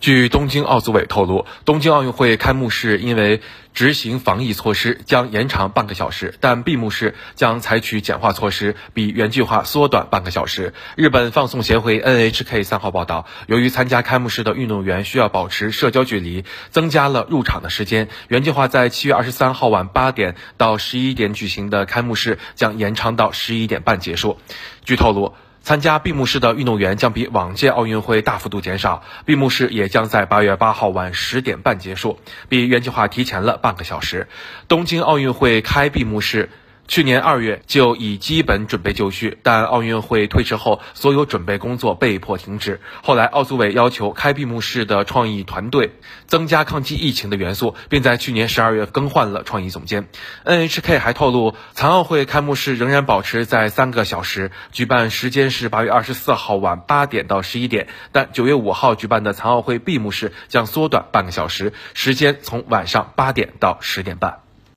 据东京奥组委透露，东京奥运会开幕式因为执行防疫措施将延长半个小时，但闭幕式将采取简化措施，比原计划缩短半个小时。日本放送协会 NHK 三号报道，由于参加开幕式的运动员需要保持社交距离，增加了入场的时间。原计划在七月二十三号晚八点到十一点举行的开幕式将延长到十一点半结束。据透露。参加闭幕式的运动员将比往届奥运会大幅度减少，闭幕式也将在八月八号晚十点半结束，比原计划提前了半个小时。东京奥运会开闭幕式。去年二月就已基本准备就绪，但奥运会推迟后，所有准备工作被迫停止。后来，奥组委要求开闭幕式的创意团队增加抗击疫情的元素，并在去年十二月更换了创意总监。NHK 还透露，残奥会开幕式仍然保持在三个小时，举办时间是八月二十四号晚八点到十一点，但九月五号举办的残奥会闭幕式将缩短半个小时，时间从晚上八点到十点半。